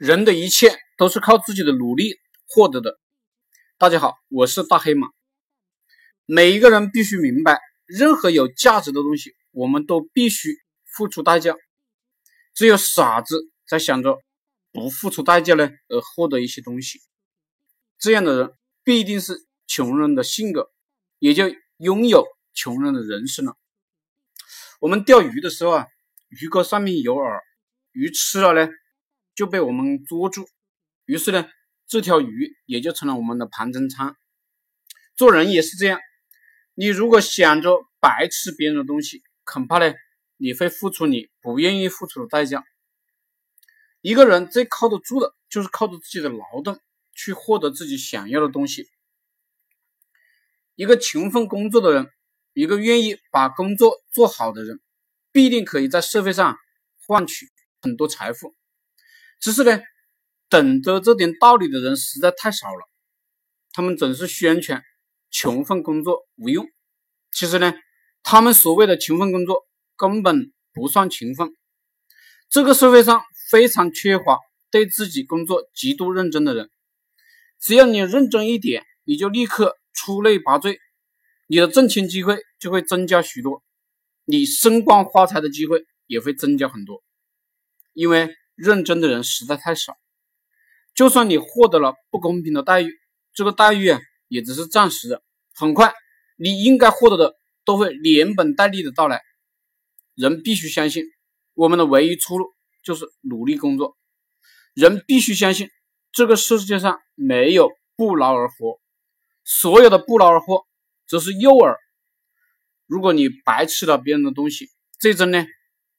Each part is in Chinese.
人的一切都是靠自己的努力获得的。大家好，我是大黑马。每一个人必须明白，任何有价值的东西，我们都必须付出代价。只有傻子在想着不付出代价呢而获得一些东西，这样的人必定是穷人的性格，也就拥有穷人的人生了。我们钓鱼的时候啊。鱼钩上面有饵，鱼吃了呢，就被我们捉住，于是呢，这条鱼也就成了我们的盘中餐。做人也是这样，你如果想着白吃别人的东西，恐怕呢，你会付出你不愿意付出的代价。一个人最靠得住的，就是靠着自己的劳动去获得自己想要的东西。一个勤奋工作的人，一个愿意把工作做好的人。必定可以在社会上换取很多财富，只是呢，懂得这点道理的人实在太少了。他们总是宣传勤奋工作无用，其实呢，他们所谓的勤奋工作根本不算勤奋。这个社会上非常缺乏对自己工作极度认真的人。只要你认真一点，你就立刻出类拔萃，你的挣钱机会就会增加许多。你升官发财的机会也会增加很多，因为认真的人实在太少。就算你获得了不公平的待遇，这个待遇啊也只是暂时的，很快你应该获得的都会连本带利的到来。人必须相信，我们的唯一出路就是努力工作。人必须相信，这个世界上没有不劳而获，所有的不劳而获则是诱饵。如果你白吃了别人的东西，最终呢，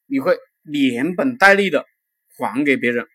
你会连本带利的还给别人。